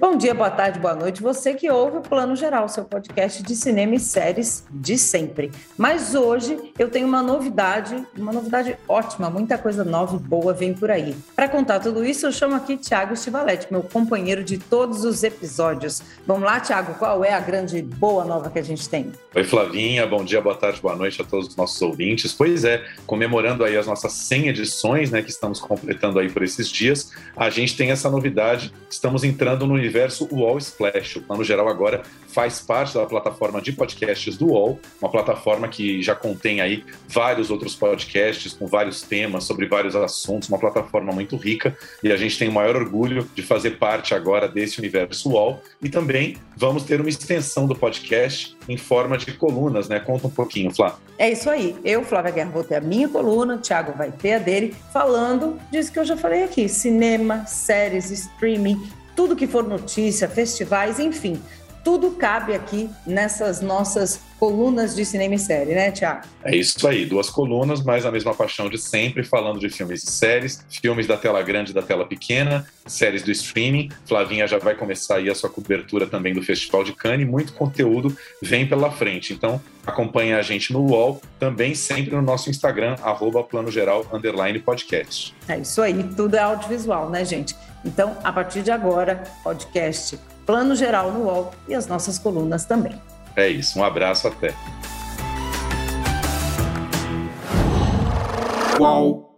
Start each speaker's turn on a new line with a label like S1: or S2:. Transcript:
S1: Bom dia, boa tarde, boa noite. Você que ouve o Plano Geral, seu podcast de cinema e séries de sempre. Mas hoje eu tenho uma novidade, uma novidade ótima, muita coisa nova e boa vem por aí. Para contar tudo isso, eu chamo aqui Tiago Stivalete, meu companheiro de todos os episódios. Vamos lá, Tiago, qual é a grande boa nova que a gente tem?
S2: Oi, Flavinha, bom dia, boa tarde, boa noite a todos os nossos ouvintes. Pois é, comemorando aí as nossas 100 edições, né, que estamos completando aí por esses dias, a gente tem essa novidade, estamos entrando no universo UOL Splash. O Plano Geral agora faz parte da plataforma de podcasts do UOL, uma plataforma que já contém aí vários outros podcasts com vários temas sobre vários assuntos, uma plataforma muito rica e a gente tem o maior orgulho de fazer parte agora desse universo UOL e também vamos ter uma extensão do podcast em forma de colunas, né? Conta um pouquinho, Flá.
S1: É isso aí. Eu, Flávia Guerra, vou ter a minha coluna, o Thiago vai ter a dele, falando disso que eu já falei aqui: cinema, séries, streaming, tudo que for notícia, festivais, enfim, tudo cabe aqui nessas nossas colunas de cinema e série, né, Tiago?
S2: É isso aí, duas colunas, mas a mesma paixão de sempre, falando de filmes e séries, filmes da tela grande e da tela pequena, séries do streaming. Flavinha já vai começar aí a sua cobertura também do Festival de Cannes, muito conteúdo vem pela frente. Então, acompanhe a gente no UOL, também sempre no nosso Instagram, arroba plano geral, underline podcast.
S1: É isso aí, tudo é audiovisual, né, gente? Então, a partir de agora, podcast Plano Geral no UOL e as nossas colunas também.
S2: É isso, um abraço até.
S3: Qual?